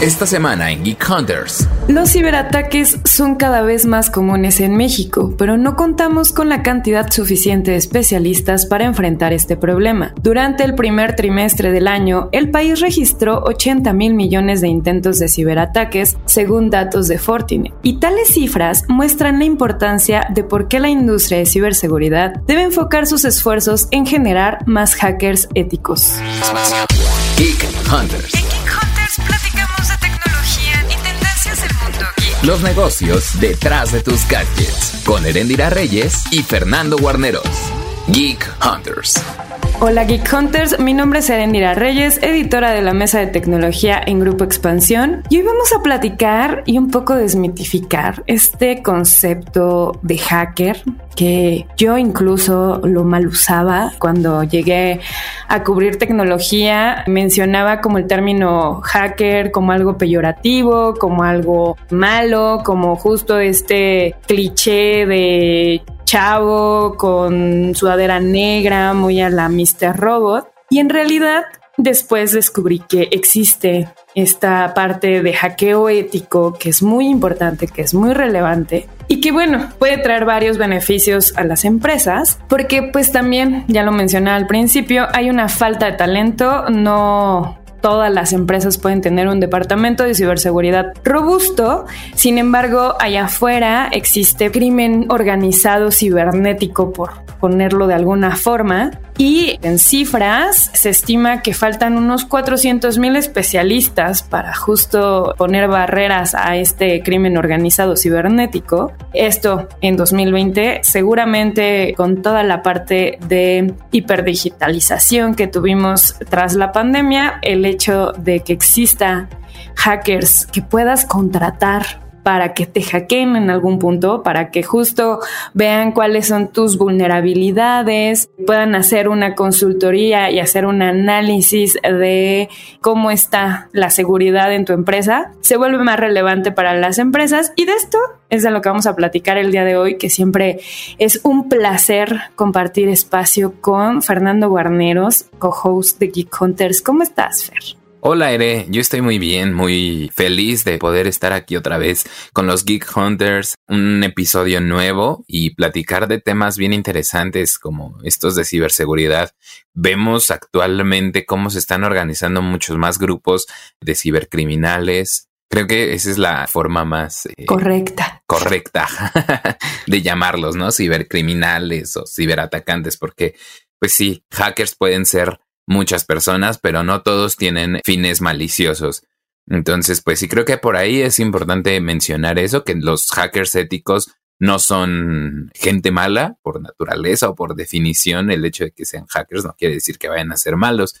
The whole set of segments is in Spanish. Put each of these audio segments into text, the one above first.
Esta semana en Geek Hunters. Los ciberataques son cada vez más comunes en México, pero no contamos con la cantidad suficiente de especialistas para enfrentar este problema. Durante el primer trimestre del año, el país registró 80 mil millones de intentos de ciberataques, según datos de Fortinet. Y tales cifras muestran la importancia de por qué la industria de ciberseguridad debe enfocar sus esfuerzos en generar más hackers éticos. Geek Hunters. En Geek Hunters Los negocios detrás de tus gadgets. Con Erendira Reyes y Fernando Guarneros. Geek Hunters. Hola Geek Hunters, mi nombre es Erendira Reyes, editora de la mesa de tecnología en Grupo Expansión, y hoy vamos a platicar y un poco desmitificar este concepto de hacker que yo incluso lo mal usaba cuando llegué a cubrir tecnología, mencionaba como el término hacker como algo peyorativo, como algo malo, como justo este cliché de chavo con sudadera negra, muy a la Mr. Robot. Y en realidad después descubrí que existe esta parte de hackeo ético que es muy importante, que es muy relevante y que bueno, puede traer varios beneficios a las empresas porque pues también, ya lo mencioné al principio, hay una falta de talento, no todas las empresas pueden tener un departamento de ciberseguridad robusto. Sin embargo, allá afuera existe crimen organizado cibernético, por ponerlo de alguna forma. Y en cifras se estima que faltan unos 400 mil especialistas para justo poner barreras a este crimen organizado cibernético. Esto en 2020, seguramente con toda la parte de hiperdigitalización que tuvimos tras la pandemia, el hecho de que exista hackers que puedas contratar para que te hackeen en algún punto, para que justo vean cuáles son tus vulnerabilidades, puedan hacer una consultoría y hacer un análisis de cómo está la seguridad en tu empresa, se vuelve más relevante para las empresas y de esto es de lo que vamos a platicar el día de hoy, que siempre es un placer compartir espacio con Fernando Guarneros, co-host de Geek Hunters. ¿Cómo estás, Fer? Hola Ere, yo estoy muy bien, muy feliz de poder estar aquí otra vez con los Geek Hunters, un episodio nuevo y platicar de temas bien interesantes como estos de ciberseguridad. Vemos actualmente cómo se están organizando muchos más grupos de cibercriminales. Creo que esa es la forma más eh, Correcta. correcta de llamarlos, ¿no? Cibercriminales o ciberatacantes, porque pues sí, hackers pueden ser muchas personas, pero no todos tienen fines maliciosos. Entonces, pues sí, creo que por ahí es importante mencionar eso, que los hackers éticos no son gente mala por naturaleza o por definición. El hecho de que sean hackers no quiere decir que vayan a ser malos,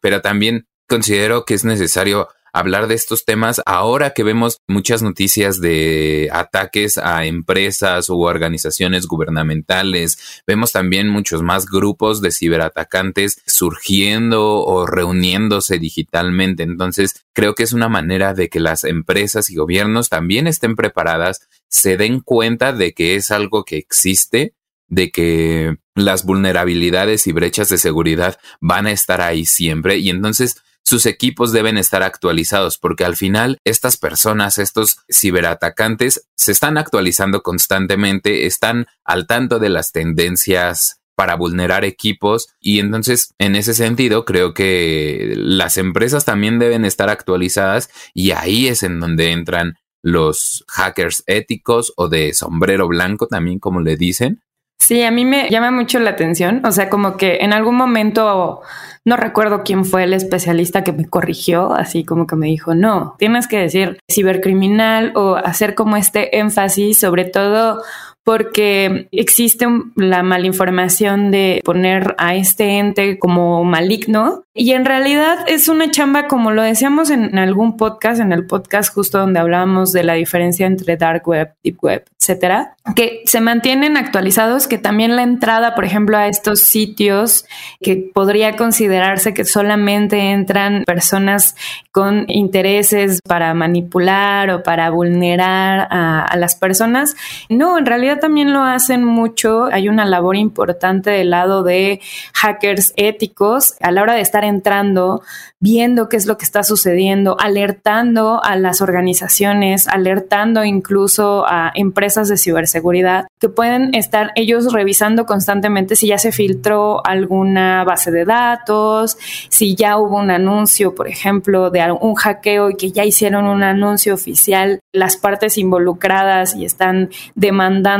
pero también considero que es necesario hablar de estos temas ahora que vemos muchas noticias de ataques a empresas u organizaciones gubernamentales. Vemos también muchos más grupos de ciberatacantes surgiendo o reuniéndose digitalmente. Entonces, creo que es una manera de que las empresas y gobiernos también estén preparadas, se den cuenta de que es algo que existe de que las vulnerabilidades y brechas de seguridad van a estar ahí siempre y entonces sus equipos deben estar actualizados porque al final estas personas, estos ciberatacantes, se están actualizando constantemente, están al tanto de las tendencias para vulnerar equipos y entonces en ese sentido creo que las empresas también deben estar actualizadas y ahí es en donde entran los hackers éticos o de sombrero blanco también como le dicen Sí, a mí me llama mucho la atención. O sea, como que en algún momento no recuerdo quién fue el especialista que me corrigió, así como que me dijo, no, tienes que decir cibercriminal o hacer como este énfasis, sobre todo porque existe la malinformación de poner a este ente como maligno y en realidad es una chamba como lo decíamos en algún podcast, en el podcast justo donde hablábamos de la diferencia entre dark web, deep web, etcétera, que se mantienen actualizados, que también la entrada, por ejemplo, a estos sitios que podría considerarse que solamente entran personas con intereses para manipular o para vulnerar a, a las personas. No, en realidad también lo hacen mucho. Hay una labor importante del lado de hackers éticos a la hora de estar entrando, viendo qué es lo que está sucediendo, alertando a las organizaciones, alertando incluso a empresas de ciberseguridad que pueden estar ellos revisando constantemente si ya se filtró alguna base de datos, si ya hubo un anuncio, por ejemplo, de un hackeo y que ya hicieron un anuncio oficial las partes involucradas y están demandando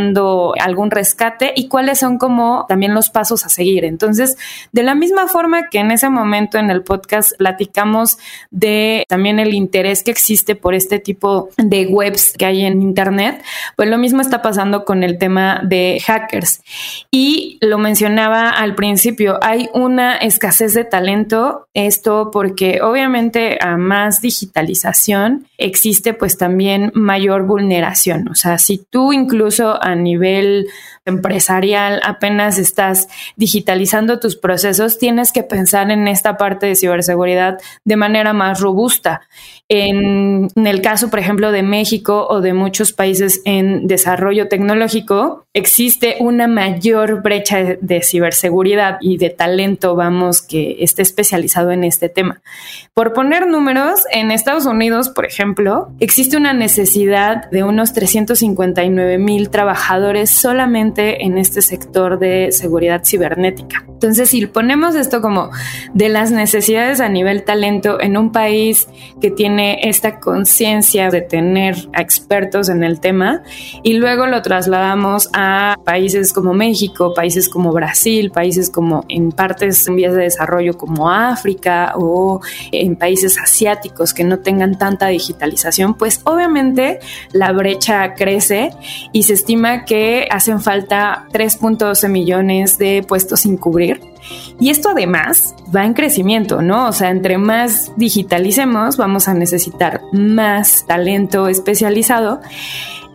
algún rescate y cuáles son como también los pasos a seguir. Entonces, de la misma forma que en ese momento en el podcast platicamos de también el interés que existe por este tipo de webs que hay en Internet, pues lo mismo está pasando con el tema de hackers. Y lo mencionaba al principio, hay una escasez de talento, esto porque obviamente a más digitalización existe pues también mayor vulneración. O sea, si tú incluso a nivel empresarial apenas estás digitalizando tus procesos, tienes que pensar en esta parte de ciberseguridad de manera más robusta. En, el caso, por ejemplo, de México o de muchos países en desarrollo tecnológico, existe una mayor brecha de, ciberseguridad y de talento, vamos, que esté especializado en este tema. Por poner números, en Estados Unidos, por ejemplo, existe una necesidad de unos 359 mil trabajadores solamente en este sector de seguridad cibernética. Entonces, si ponemos esto como de las necesidades a nivel talento en un país que tiene esta conciencia de tener expertos en el tema y luego lo trasladamos a países como México, países como Brasil, países como en partes en vías de desarrollo como África o en países asiáticos que no tengan tanta digitalización, pues obviamente la brecha crece y se estima que hacen falta 3.12 millones de puestos sin cubrir y esto además va en crecimiento, ¿no? O sea, entre más digitalicemos, vamos a necesitar más talento especializado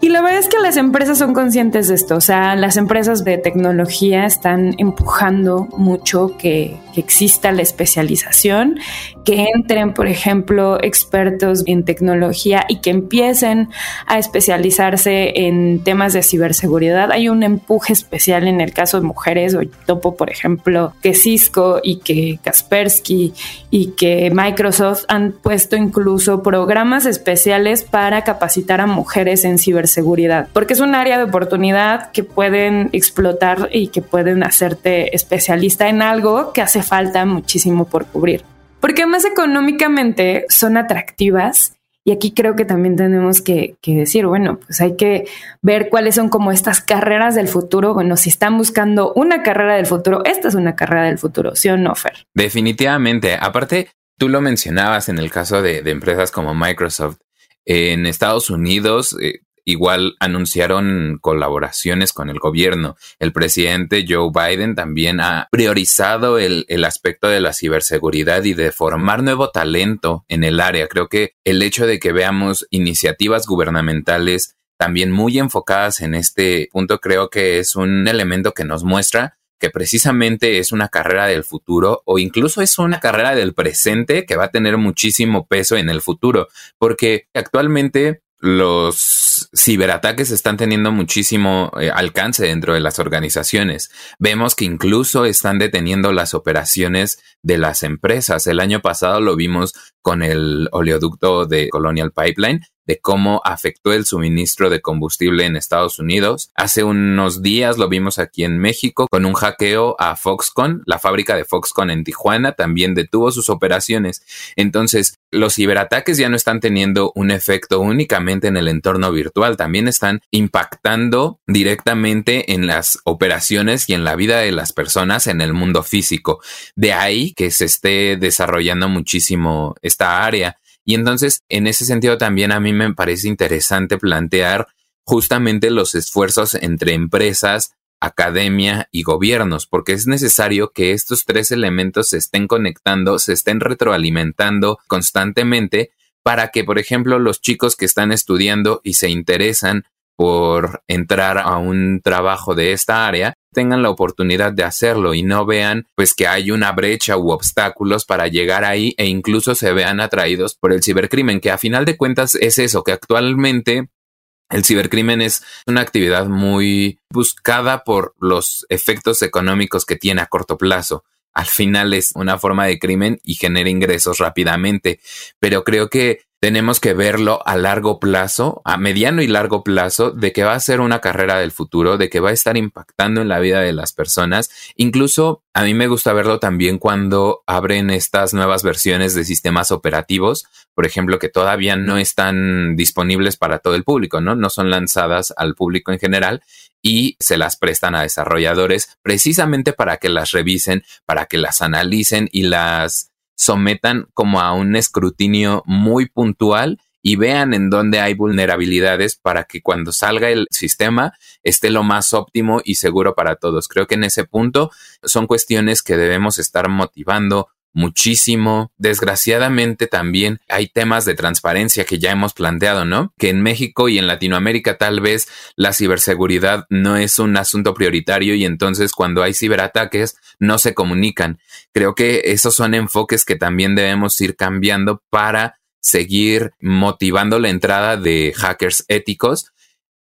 y la verdad es que las empresas son conscientes de esto, o sea, las empresas de tecnología están empujando mucho que, exista la especialización, que entren, por ejemplo, expertos en tecnología y que empiecen a especializarse en temas de ciberseguridad. Hay un empuje especial en el caso de mujeres, o topo, por ejemplo, que Cisco y que Kaspersky y que Microsoft han puesto incluso programas especiales para capacitar a mujeres en ciberseguridad seguridad, porque es un área de oportunidad que pueden explotar y que pueden hacerte especialista en algo que hace falta muchísimo por cubrir. Porque más económicamente son atractivas y aquí creo que también tenemos que, que, decir, bueno, pues hay que ver cuáles son como estas carreras del futuro. Bueno, si están buscando una carrera del futuro, esta es una carrera del futuro, ¿sí o no, Fer? Definitivamente. Aparte, tú lo mencionabas en el caso de, de empresas como Microsoft. En Estados Unidos, eh, igual anunciaron colaboraciones con el gobierno. El presidente Joe Biden también ha priorizado el, el, aspecto de la ciberseguridad y de formar nuevo talento en el área. Creo que el hecho de que veamos iniciativas gubernamentales también muy enfocadas en este punto creo que es un elemento que nos muestra que precisamente es una carrera del futuro o incluso es una carrera del presente que va a tener muchísimo peso en el futuro, porque actualmente los ciberataques están teniendo muchísimo eh, alcance dentro de las organizaciones. Vemos que incluso están deteniendo las operaciones de las empresas. El año pasado lo vimos con el oleoducto de Colonial Pipeline de cómo afectó el suministro de combustible en Estados Unidos. Hace unos días lo vimos aquí en México con un hackeo a Foxconn, la fábrica de Foxconn en Tijuana también detuvo sus operaciones. Entonces, los ciberataques ya no están teniendo un efecto únicamente en el entorno virtual, también están impactando directamente en las operaciones y en la vida de las personas en el mundo físico. De ahí que se esté desarrollando muchísimo esta área. Y entonces, en ese sentido, también a mí me parece interesante plantear justamente los esfuerzos entre empresas, academia y gobiernos, porque es necesario que estos tres elementos se estén conectando, se estén retroalimentando constantemente para que, por ejemplo, los chicos que están estudiando y se interesan por entrar a un trabajo de esta área tengan la oportunidad de hacerlo y no vean pues que hay una brecha u obstáculos para llegar ahí e incluso se vean atraídos por el cibercrimen que a final de cuentas es eso que actualmente el cibercrimen es una actividad muy buscada por los efectos económicos que tiene a corto plazo. Al final es una forma de crimen y genera ingresos rápidamente, pero creo que tenemos que verlo a largo plazo, a mediano y largo plazo, de que va a ser una carrera del futuro, de que va a estar impactando en la vida de las personas. Incluso a mí me gusta verlo también cuando abren estas nuevas versiones de sistemas operativos, por ejemplo, que todavía no están disponibles para todo el público, ¿no? No son lanzadas al público en general y se las prestan a desarrolladores precisamente para que las revisen, para que las analicen y las sometan como a un escrutinio muy puntual y vean en dónde hay vulnerabilidades para que cuando salga el sistema esté lo más óptimo y seguro para todos. Creo que en ese punto son cuestiones que debemos estar motivando muchísimo. Desgraciadamente también hay temas de transparencia que ya hemos planteado, ¿no? Que en México y en Latinoamérica tal vez la ciberseguridad no es un asunto prioritario y entonces cuando hay ciberataques no se comunican. Creo que esos son enfoques que también debemos ir cambiando para seguir motivando la entrada de hackers éticos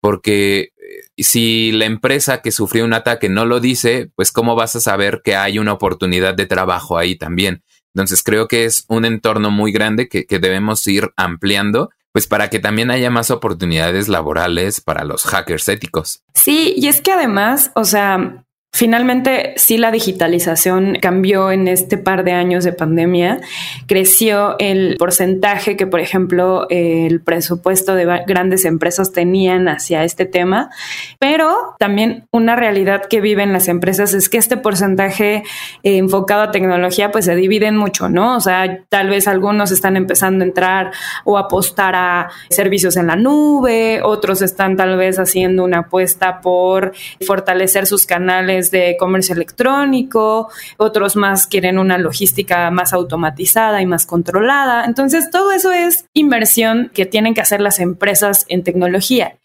porque eh, si la empresa que sufrió un ataque no lo dice, pues cómo vas a saber que hay una oportunidad de trabajo ahí también. Entonces creo que es un entorno muy grande que, que debemos ir ampliando pues para que también haya más oportunidades laborales para los hackers éticos. Sí, y es que además, o sea, Finalmente, sí, la digitalización cambió en este par de años de pandemia. Creció el porcentaje que, por ejemplo, el presupuesto de grandes empresas tenían hacia este tema, pero también una realidad que viven las empresas es que este porcentaje eh, enfocado a tecnología, pues se divide en mucho, ¿no? O sea, tal vez algunos están empezando a entrar o apostar a servicios en la nube, otros están tal vez haciendo una apuesta por fortalecer sus canales de comercio electrónico, otros más quieren una logística más automatizada y más controlada. Entonces, todo eso es inversión que tienen que hacer las empresas en tecnología.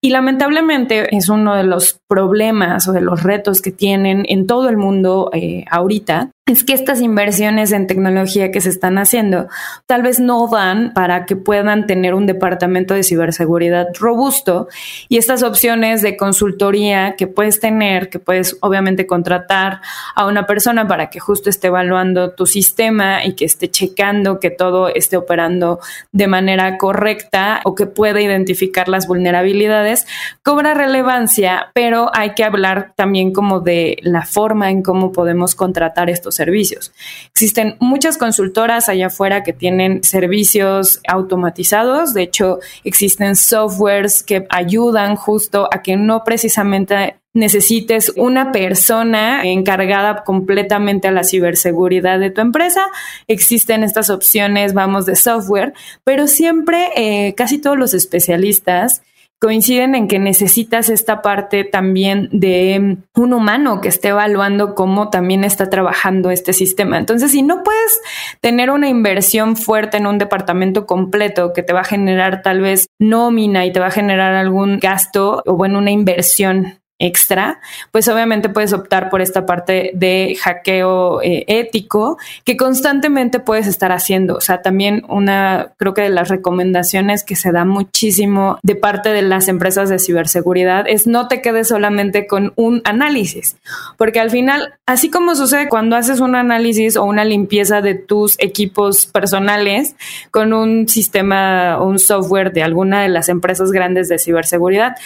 Y lamentablemente es uno de los problemas o de los retos que tienen en todo el mundo eh, ahorita, es que estas inversiones en tecnología que se están haciendo tal vez no dan para que puedan tener un departamento de ciberseguridad robusto y estas opciones de consultoría que puedes tener, que puedes obviamente contratar a una persona para que justo esté evaluando tu sistema y que esté checando que todo esté operando de manera correcta o que pueda identificar las vulnerabilidades, cobra relevancia, pero hay que hablar también como de la forma en cómo podemos contratar estos servicios. Existen muchas consultoras allá afuera que tienen servicios automatizados, de hecho existen softwares que ayudan justo a que no precisamente necesites una persona encargada completamente a la ciberseguridad de tu empresa. Existen estas opciones, vamos, de software, pero siempre eh, casi todos los especialistas coinciden en que necesitas esta parte también de un humano que esté evaluando cómo también está trabajando este sistema. Entonces, si no puedes tener una inversión fuerte en un departamento completo que te va a generar tal vez nómina y te va a generar algún gasto o bueno, una inversión extra, pues obviamente puedes optar por esta parte de hackeo eh, ético que constantemente puedes estar haciendo. O sea, también una, creo que de las recomendaciones que se da muchísimo de parte de las empresas de ciberseguridad es no te quedes solamente con un análisis, porque al final, así como sucede cuando haces un análisis o una limpieza de tus equipos personales con un sistema o un software de alguna de las empresas grandes de ciberseguridad,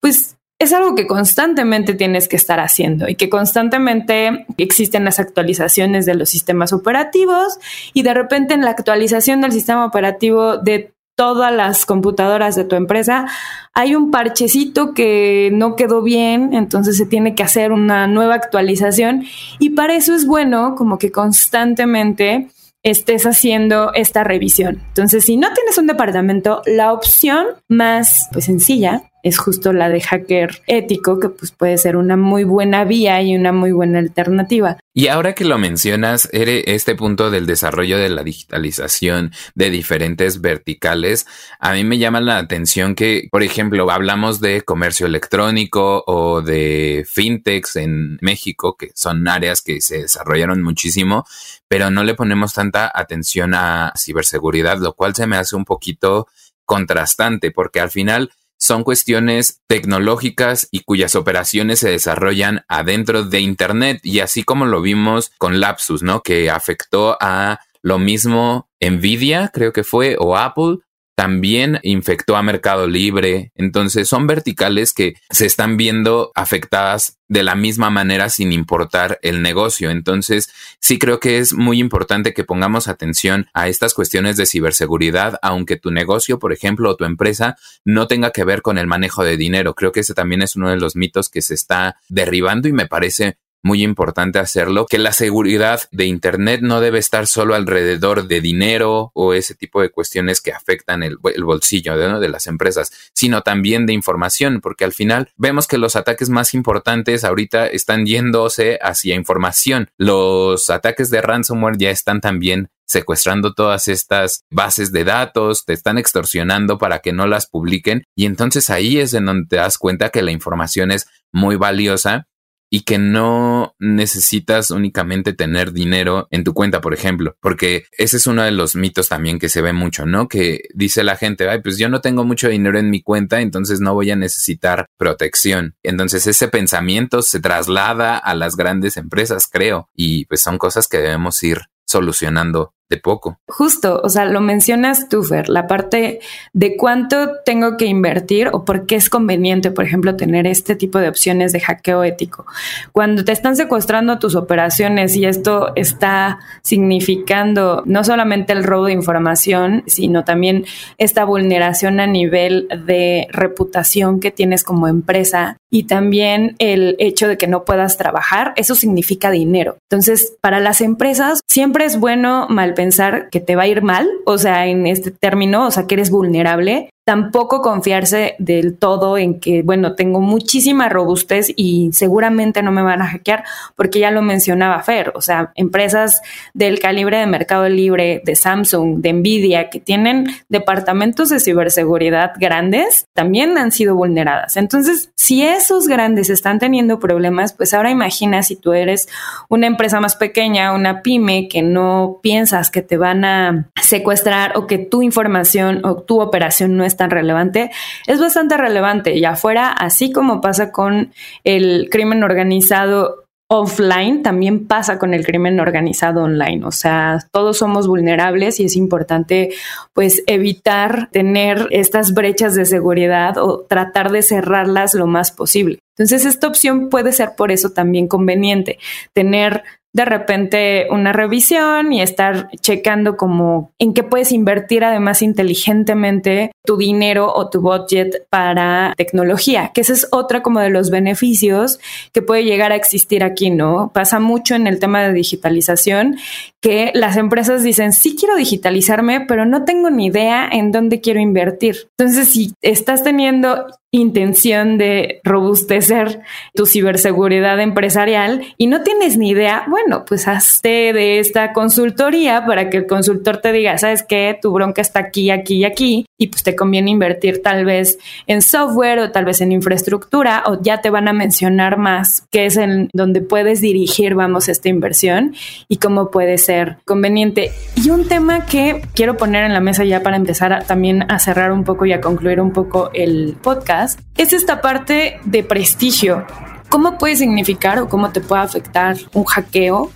pues es algo que constantemente tienes que estar haciendo y que constantemente existen las actualizaciones de los sistemas operativos y de repente en la actualización del sistema operativo de todas las computadoras de tu empresa hay un parchecito que no quedó bien, entonces se tiene que hacer una nueva actualización y para eso es bueno como que constantemente estés haciendo esta revisión. Entonces, si no tienes un departamento, la opción más pues, sencilla es justo la de hacker ético, que pues puede ser una muy buena vía y una muy buena alternativa. Y ahora que lo mencionas, este punto del desarrollo de la digitalización de diferentes verticales, a mí me llama la atención que, por ejemplo, hablamos de comercio electrónico o de fintechs en México, que son áreas que se desarrollaron muchísimo, pero no le ponemos tanta atención a ciberseguridad, lo cual se me hace un poquito contrastante, porque al final son cuestiones tecnológicas y cuyas operaciones se desarrollan adentro de Internet y así como lo vimos con Lapsus, ¿no? Que afectó a lo mismo Nvidia, creo que fue, o Apple, también infectó a Mercado Libre. Entonces son verticales que se están viendo afectadas de la misma manera sin importar el negocio. Entonces sí creo que es muy importante que pongamos atención a estas cuestiones de ciberseguridad, aunque tu negocio, por ejemplo, o tu empresa no tenga que ver con el manejo de dinero. Creo que ese también es uno de los mitos que se está derribando y me parece muy importante hacerlo, que la seguridad de Internet no debe estar solo alrededor de dinero o ese tipo de cuestiones que afectan el, bolsillo de, de las empresas, sino también de información, porque al final vemos que los ataques más importantes ahorita están yéndose hacia información. Los ataques de ransomware ya están también secuestrando todas estas bases de datos, te están extorsionando para que no las publiquen y entonces ahí es en donde te das cuenta que la información es muy valiosa y que no necesitas únicamente tener dinero en tu cuenta, por ejemplo, porque ese es uno de los mitos también que se ve mucho, ¿no? Que dice la gente, ay, pues yo no tengo mucho dinero en mi cuenta, entonces no voy a necesitar protección. Entonces ese pensamiento se traslada a las grandes empresas, creo, y pues son cosas que debemos ir solucionando de poco. Justo, o sea, lo mencionas tú, Fer, la parte de cuánto tengo que invertir o por qué es conveniente, por ejemplo, tener este tipo de opciones de hackeo ético. Cuando te están secuestrando tus operaciones y esto está significando no solamente el robo de información, sino también esta vulneración a nivel de reputación que tienes como empresa y también el hecho de que no puedas trabajar, eso significa dinero. Entonces, para las empresas siempre es bueno mal pensar que te va a ir mal, o sea, en este término, o sea, que eres vulnerable, tampoco confiarse del todo en que, bueno, tengo muchísima robustez y seguramente no me van a hackear, porque ya lo mencionaba Fer, o sea, empresas del calibre de Mercado Libre, de Samsung, de Nvidia, que tienen departamentos de ciberseguridad grandes, también han sido vulneradas. Entonces, si esos grandes están teniendo problemas, pues ahora imagina si tú eres una empresa más pequeña, una pyme, que no piensas que te van a secuestrar o que tu información o tu operación no está tan relevante, es bastante relevante. Y afuera, así como pasa con el crimen organizado offline, también pasa con el crimen organizado online. O sea, todos somos vulnerables y es importante pues evitar tener estas brechas de seguridad o tratar de cerrarlas lo más posible. Entonces, esta opción puede ser por eso también conveniente, tener de repente una revisión y estar checando como en qué puedes invertir además inteligentemente tu dinero o tu budget para tecnología, que ese es otra como de los beneficios que puede llegar a existir aquí, ¿no? Pasa mucho en el tema de digitalización que las empresas dicen, sí quiero digitalizarme, pero no tengo ni idea en dónde quiero invertir. Entonces, si estás teniendo intención de robustecer tu ciberseguridad empresarial y no tienes ni idea, bueno, pues hazte de esta consultoría para que el consultor te diga, sabes qué, tu bronca está aquí, aquí y aquí, y pues te conviene invertir tal vez en software o tal vez en infraestructura o ya te van a mencionar más qué es en donde puedes dirigir, vamos, esta inversión y cómo puede ser conveniente. Y un tema que quiero poner en la mesa ya para empezar también a cerrar un poco y a concluir un poco el podcast es esta parte de prestigio. ¿Cómo puede significar o cómo te puede afectar un hackeo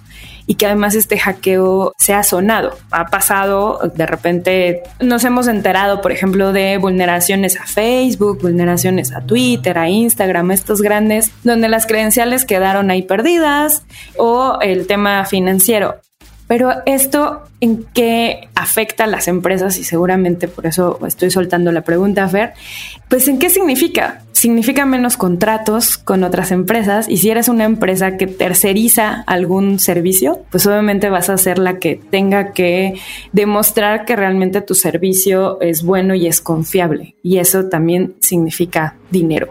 y que además este hackeo sea sonado. Ha pasado, de repente nos hemos enterado, por ejemplo, de vulneraciones a Facebook, vulneraciones a Twitter, a Instagram, estos grandes, donde las credenciales quedaron ahí perdidas o el tema financiero. Pero esto en qué afecta a las empresas y seguramente por eso estoy soltando la pregunta, Fer, pues en qué significa significa menos contratos con otras empresas y si eres una empresa que terceriza algún servicio, pues obviamente vas a ser la que tenga que demostrar que realmente tu servicio es bueno y es confiable y eso también significa dinero.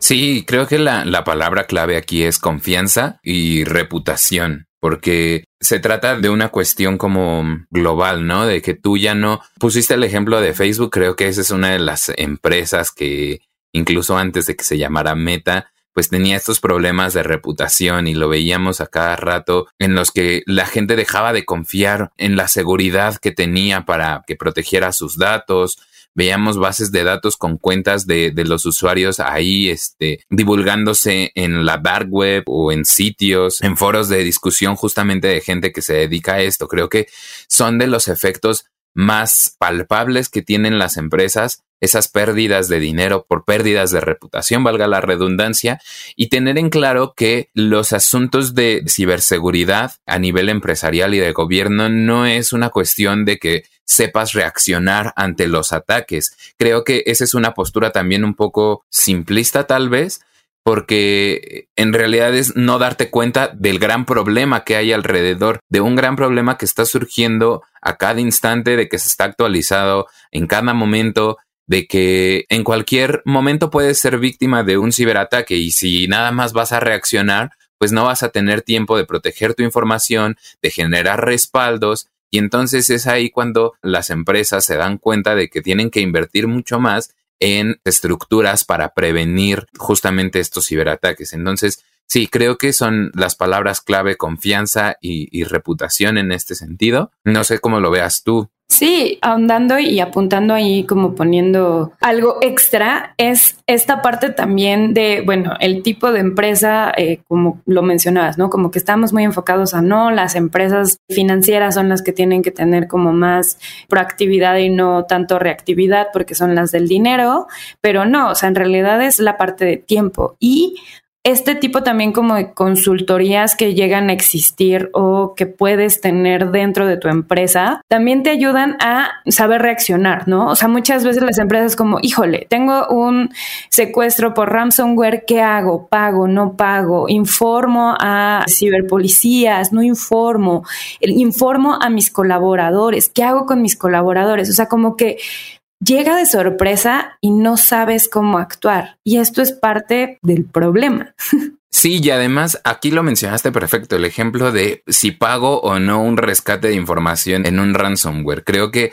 Sí, creo que la, la palabra clave aquí es confianza y reputación porque se trata de una cuestión como global, ¿no? De que tú ya no pusiste el ejemplo de Facebook, creo que esa es una de las empresas que incluso antes de que se llamara Meta, pues tenía estos problemas de reputación y lo veíamos a cada rato en los que la gente dejaba de confiar en la seguridad que tenía para que protegiera sus datos, veíamos bases de datos con cuentas de, de, los usuarios ahí, este, divulgándose en la dark web o en sitios, en foros de discusión justamente de gente que se dedica a esto. Creo que son de los efectos más palpables que tienen las empresas esas pérdidas de dinero por pérdidas de reputación, valga la redundancia, y tener en claro que los asuntos de ciberseguridad a nivel empresarial y de gobierno no es una cuestión de que sepas reaccionar ante los ataques. Creo que esa es una postura también un poco simplista tal vez, porque en realidad es no darte cuenta del gran problema que hay alrededor, de un gran problema que está surgiendo a cada instante, de que se está actualizado en cada momento, de que en cualquier momento puedes ser víctima de un ciberataque y si nada más vas a reaccionar, pues no vas a tener tiempo de proteger tu información, de generar respaldos y entonces es ahí cuando las empresas se dan cuenta de que tienen que invertir mucho más en estructuras para prevenir justamente estos ciberataques. Entonces, sí, creo que son las palabras clave confianza y, reputación en este sentido. No sé cómo lo veas tú. Sí, ahondando y apuntando ahí como poniendo algo extra, es esta parte también de, bueno, el tipo de empresa, eh, como lo mencionabas, ¿no? Como que estamos muy enfocados a no, las empresas financieras son las que tienen que tener como más proactividad y no tanto reactividad porque son las del dinero, pero no, o sea, en realidad es la parte de tiempo y este tipo también como de consultorías que llegan a existir o que puedes tener dentro de tu empresa, también te ayudan a saber reaccionar, ¿no? O sea, muchas veces las empresas como, híjole, tengo un secuestro por ransomware, ¿qué hago? ¿Pago? ¿No pago? ¿Informo a ciberpolicías? ¿No informo? ¿Informo a mis colaboradores? ¿Qué hago con mis colaboradores? O sea, como que llega de sorpresa y no sabes cómo actuar. Y esto es parte del problema. Sí, y además aquí lo mencionaste perfecto, el ejemplo de si pago o no un rescate de información en un ransomware. Creo que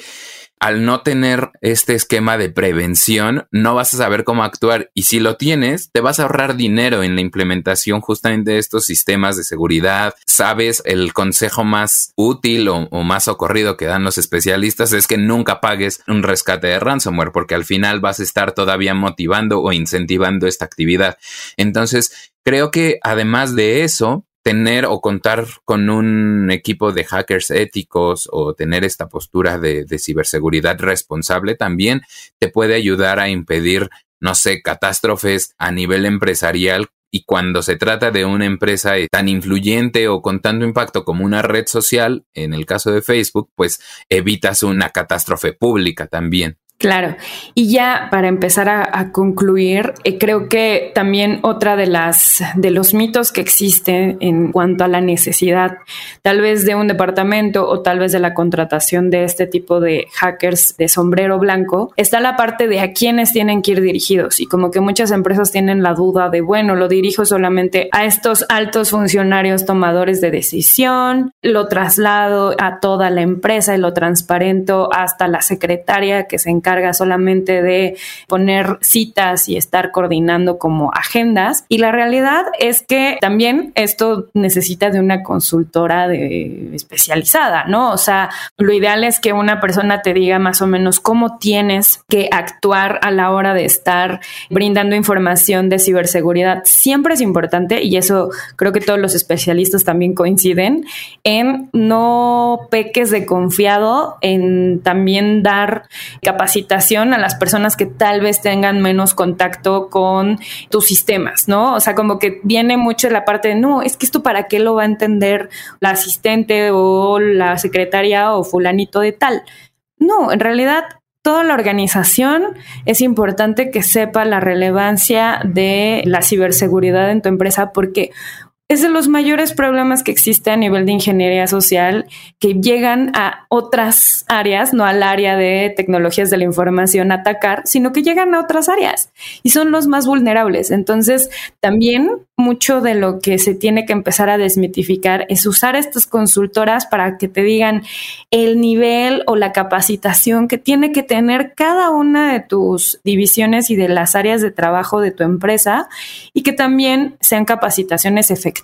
al no tener este esquema de prevención, no vas a saber cómo actuar. Y si lo tienes, te vas a ahorrar dinero en la implementación justamente de estos sistemas de seguridad. Sabes, el consejo más útil o, más ocurrido que dan los especialistas es que nunca pagues un rescate de ransomware, porque al final vas a estar todavía motivando o incentivando esta actividad. Entonces, creo que además de eso, tener o contar con un equipo de hackers éticos o tener esta postura de, ciberseguridad responsable también te puede ayudar a impedir, no sé, catástrofes a nivel empresarial. Y cuando se trata de una empresa tan influyente o con tanto impacto como una red social, en el caso de Facebook, pues evitas una catástrofe pública también. Claro, y ya para empezar a, concluir, eh, creo que también otra de las de los mitos que existen en cuanto a la necesidad, tal vez de un departamento o tal vez de la contratación de este tipo de hackers de sombrero blanco, está la parte de a quiénes tienen que ir dirigidos. Y como que muchas empresas tienen la duda de bueno, lo dirijo solamente a estos altos funcionarios tomadores de decisión, lo traslado a toda la empresa y lo transparento hasta la secretaria que se encarga encarga solamente de poner citas y estar coordinando como agendas. Y la realidad es que también esto necesita de una consultora especializada, ¿no? O sea, lo ideal es que una persona te diga más o menos cómo tienes que actuar a la hora de estar brindando información de ciberseguridad. Siempre es importante y eso creo que todos los especialistas también coinciden en no peques de confiado, en también dar capacidad a las personas que tal vez tengan menos contacto con tus sistemas, ¿no? O sea, como que viene mucho la parte de, no, es que esto para qué lo va a entender la asistente o la secretaria o fulanito de tal. No, en realidad toda la organización es importante que sepa la relevancia de la ciberseguridad en tu empresa porque es de los mayores problemas que existe a nivel de ingeniería social que llegan a otras áreas, no al área de tecnologías de la información atacar, sino que llegan a otras áreas y son los más vulnerables. Entonces, también mucho de lo que se tiene que empezar a desmitificar es usar estas consultoras para que te digan el nivel o la capacitación que tiene que tener cada una de tus divisiones y de las áreas de trabajo de tu empresa y que también sean capacitaciones efectivas,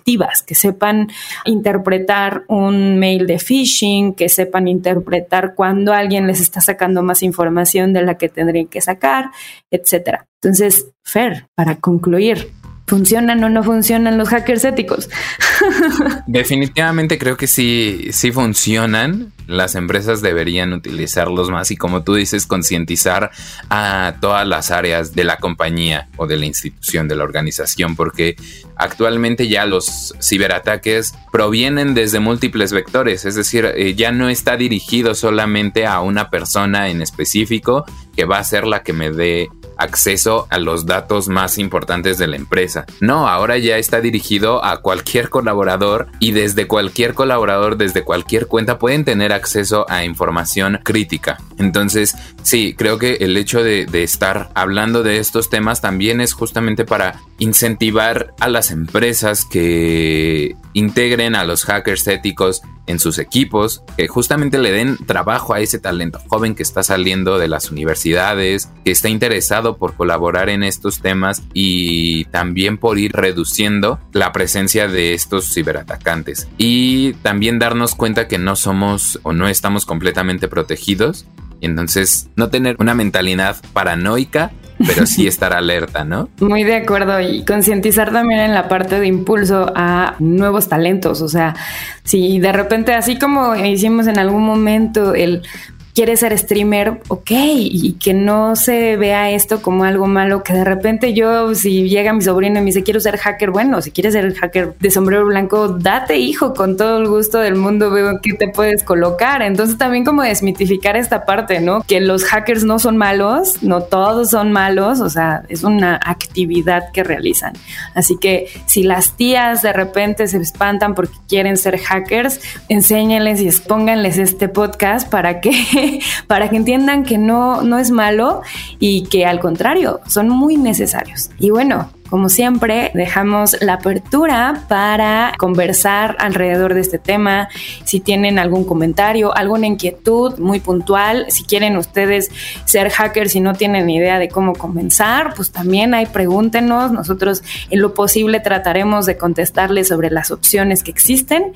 que sepan interpretar un mail de phishing, que sepan interpretar cuando alguien les está sacando más información de la que tendrían que sacar, etcétera. Entonces, Fer, para concluir, ¿Funcionan o no funcionan los hackers éticos? Definitivamente creo que sí, sí funcionan. Las empresas deberían utilizarlos más y como tú dices, concientizar a todas las áreas de la compañía o de la institución, de la organización, porque actualmente ya los ciberataques provienen desde múltiples vectores, es decir, eh, ya no está dirigido solamente a una persona en específico que va a ser la que me dé acceso a los datos más importantes de la empresa. No, ahora ya está dirigido a cualquier colaborador y desde cualquier colaborador, desde cualquier cuenta pueden tener acceso a información crítica. Entonces, sí, creo que el hecho de, estar hablando de estos temas también es justamente para incentivar a las empresas que integren a los hackers éticos en sus equipos, que justamente le den trabajo a ese talento joven que está saliendo de las universidades, que está interesado por colaborar en estos temas y también por ir reduciendo la presencia de estos ciberatacantes. Y también darnos cuenta que no somos o no estamos completamente protegidos. Entonces no tener una mentalidad paranoica pero sí estar alerta, ¿no? Muy de acuerdo y concientizar también en la parte de impulso a nuevos talentos, o sea, si de repente, así como hicimos en algún momento el quiere ser streamer, ok, y que no se vea esto como algo malo, que de repente yo, si llega mi sobrino y me dice, quiero ser hacker, bueno, si quieres ser hacker de sombrero blanco, date hijo, con todo el gusto del mundo veo que te puedes colocar. Entonces también como desmitificar esta parte, ¿no? Que los hackers no son malos, no todos son malos, o sea, es una actividad que realizan. Así que si las tías de repente se espantan porque quieren ser hackers, enséñenles y expónganles este podcast para que para que entiendan que no, no es malo y que al contrario, son muy necesarios. Y bueno, como siempre, dejamos la apertura para conversar alrededor de este tema. Si tienen algún comentario, alguna inquietud muy puntual, si quieren ustedes ser hackers y no tienen idea de cómo comenzar, pues también hay pregúntenos. Nosotros en lo posible trataremos de contestarles sobre las opciones que existen.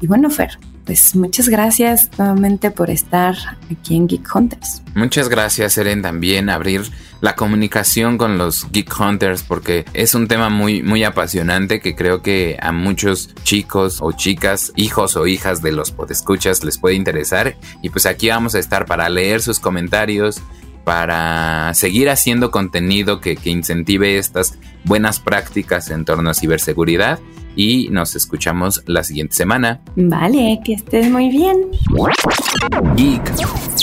Y bueno, Fer, pues muchas gracias nuevamente por estar aquí en Geek Hunters. Muchas gracias, Eren, también abrir la comunicación con los Geek Hunters porque es un tema muy muy apasionante que creo que a muchos chicos o chicas, hijos o hijas de los podescuchas les puede interesar y pues aquí vamos a estar para leer sus comentarios, para seguir haciendo contenido que, que incentive estas buenas prácticas en torno a ciberseguridad y nos escuchamos la siguiente semana. Vale, que estés muy bien. Geek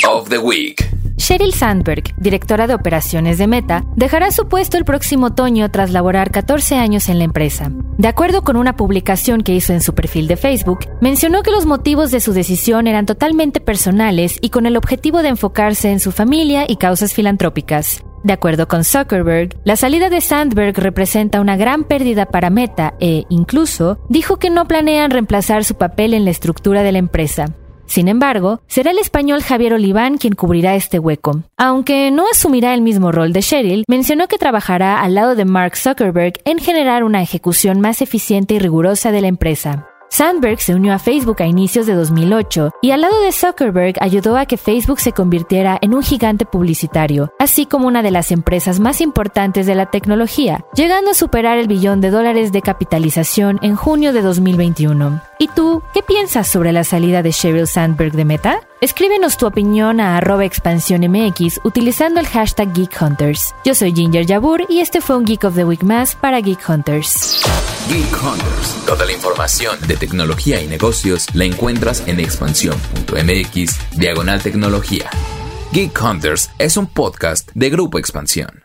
of the Week. Sheryl Sandberg, directora de operaciones de Meta, dejará su puesto el próximo otoño tras laborar 14 años en la empresa. De acuerdo con una publicación que hizo en su perfil de Facebook, mencionó que los motivos de su decisión eran totalmente personales y con el objetivo de enfocarse en su familia y causas filantrópicas. De acuerdo con Zuckerberg, la salida de Sandberg representa una gran pérdida para Meta e, incluso, dijo que no planean reemplazar su papel en la estructura de la empresa. Sin embargo, será el español Javier Oliván quien cubrirá este hueco. Aunque no asumirá el mismo rol de Sheryl, mencionó que trabajará al lado de Mark Zuckerberg en generar una ejecución más eficiente y rigurosa de la empresa. Sandberg se unió a Facebook a inicios de 2008 y al lado de Zuckerberg ayudó a que Facebook se convirtiera en un gigante publicitario, así como una de las empresas más importantes de la tecnología, llegando a superar el billón de dólares de capitalización en junio de 2021. ¿Y tú, qué piensas sobre la salida de Sheryl Sandberg de Meta? Escríbenos tu opinión a arroba expansión MX utilizando el hashtag Geek Hunters. Yo soy Ginger Yabur y este fue un Geek of the Week más para Geek Hunters. Geek Hunters. Toda la información de tecnología y negocios la encuentras en expansión.mx diagonal tecnología. Geek Hunters es un podcast de Grupo Expansión.